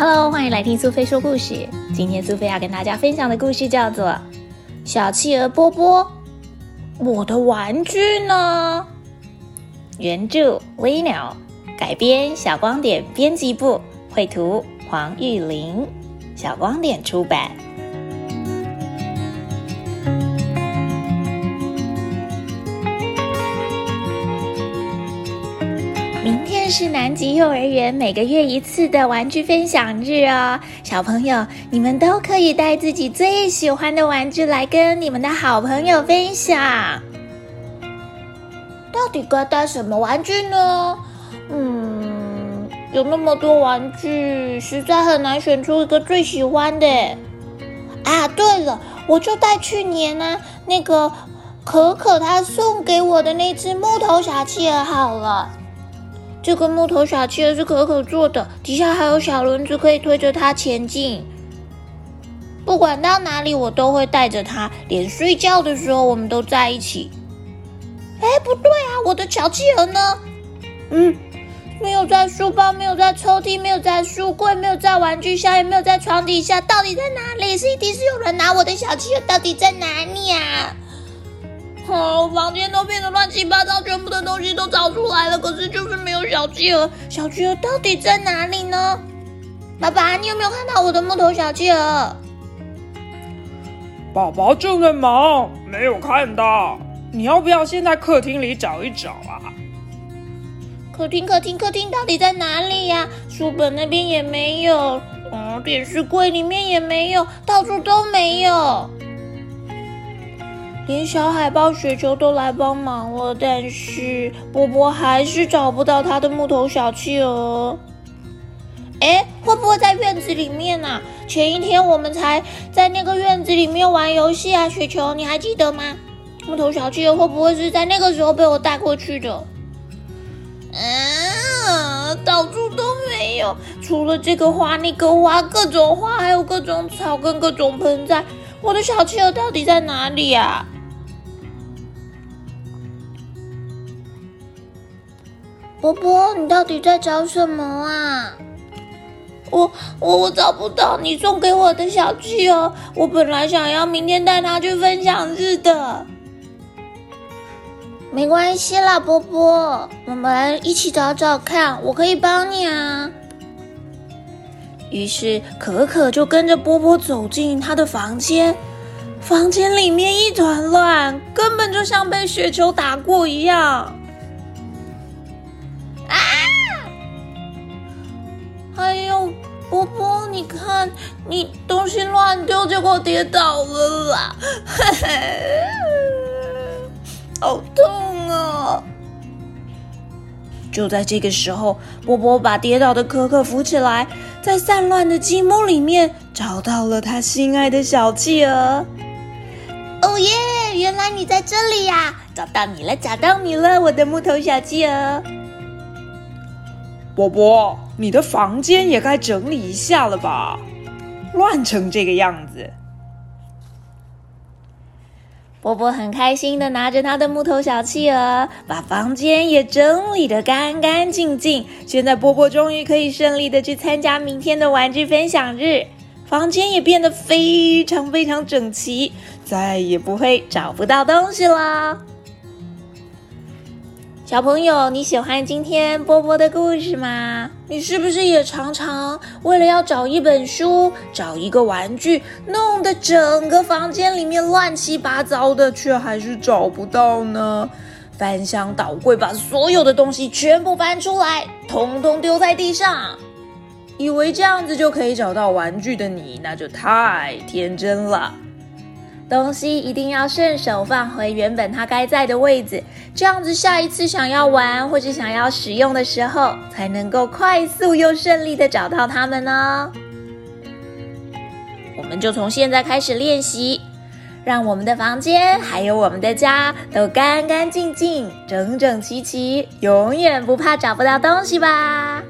Hello，欢迎来听苏菲说故事。今天苏菲要跟大家分享的故事叫做《小企鹅波波》。我的玩具呢？原著微鸟，改编小光点编辑部，绘图黄玉玲，小光点出版。明天是南极幼儿园每个月一次的玩具分享日哦，小朋友，你们都可以带自己最喜欢的玩具来跟你们的好朋友分享。到底该带什么玩具呢？嗯，有那么多玩具，实在很难选出一个最喜欢的。啊，对了，我就带去年呢那个可可他送给我的那只木头小企鹅好了。这个木头小企鹅是可可做的，底下还有小轮子可以推着它前进。不管到哪里，我都会带着它，连睡觉的时候我们都在一起。哎，不对啊，我的小企鹅呢？嗯，没有在书包，没有在抽屉，没有在书柜，没有在玩具箱，也没有在床底下，到底在哪里？是一定是有人拿我的小企鹅，到底在哪里啊？哦，房间都变得乱七八糟，全部的东西都找出来了，可是就是没有小企鹅。小企鹅到底在哪里呢？爸爸，你有没有看到我的木头小企鹅？宝宝正在忙，没有看到。你要不要先在客厅里找一找啊？客厅，客厅，客厅到底在哪里呀？书本那边也没有，嗯，电视柜里面也没有，到处都没有。连小海豹、雪球都来帮忙了，但是波波还是找不到他的木头小企鹅。哎，会不会在院子里面呢？前一天我们才在那个院子里面玩游戏啊，雪球，你还记得吗？木头小企鹅会不会是在那个时候被我带过去的？嗯，到处都没有，除了这个花、那个花，各种花，还有各种草跟各种盆栽。我的小企鹅到底在哪里呀？波波，你到底在找什么啊？我我我找不到你送给我的小企鹅，我本来想要明天带它去分享日的。没关系啦，波波，我们一起找找看，我可以帮你啊。于是可可就跟着波波走进他的房间，房间里面一团乱，根本就像被雪球打过一样。啊哎呦，波波，你看你东西乱丢，结果跌倒了啦！好痛啊！就在这个时候，波波把跌倒的可可扶起来，在散乱的积木里面找到了他心爱的小企鹅。哦耶！原来你在这里呀！找到你了，找到你了，我的木头小企鹅。波波，你的房间也该整理一下了吧？乱成这个样子。波波很开心的拿着他的木头小企鹅，把房间也整理得干干净净。现在波波终于可以顺利的去参加明天的玩具分享日，房间也变得非常非常整齐，再也不会找不到东西了。小朋友，你喜欢今天波波的故事吗？你是不是也常常为了要找一本书、找一个玩具，弄得整个房间里面乱七八糟的，却还是找不到呢？翻箱倒柜，把所有的东西全部翻出来，通通丢在地上，以为这样子就可以找到玩具的你，那就太天真了。东西一定要顺手放回原本它该在的位置，这样子下一次想要玩或者想要使用的时候，才能够快速又顺利的找到它们呢。我们就从现在开始练习，让我们的房间还有我们的家都干干净净、整整齐齐，永远不怕找不到东西吧。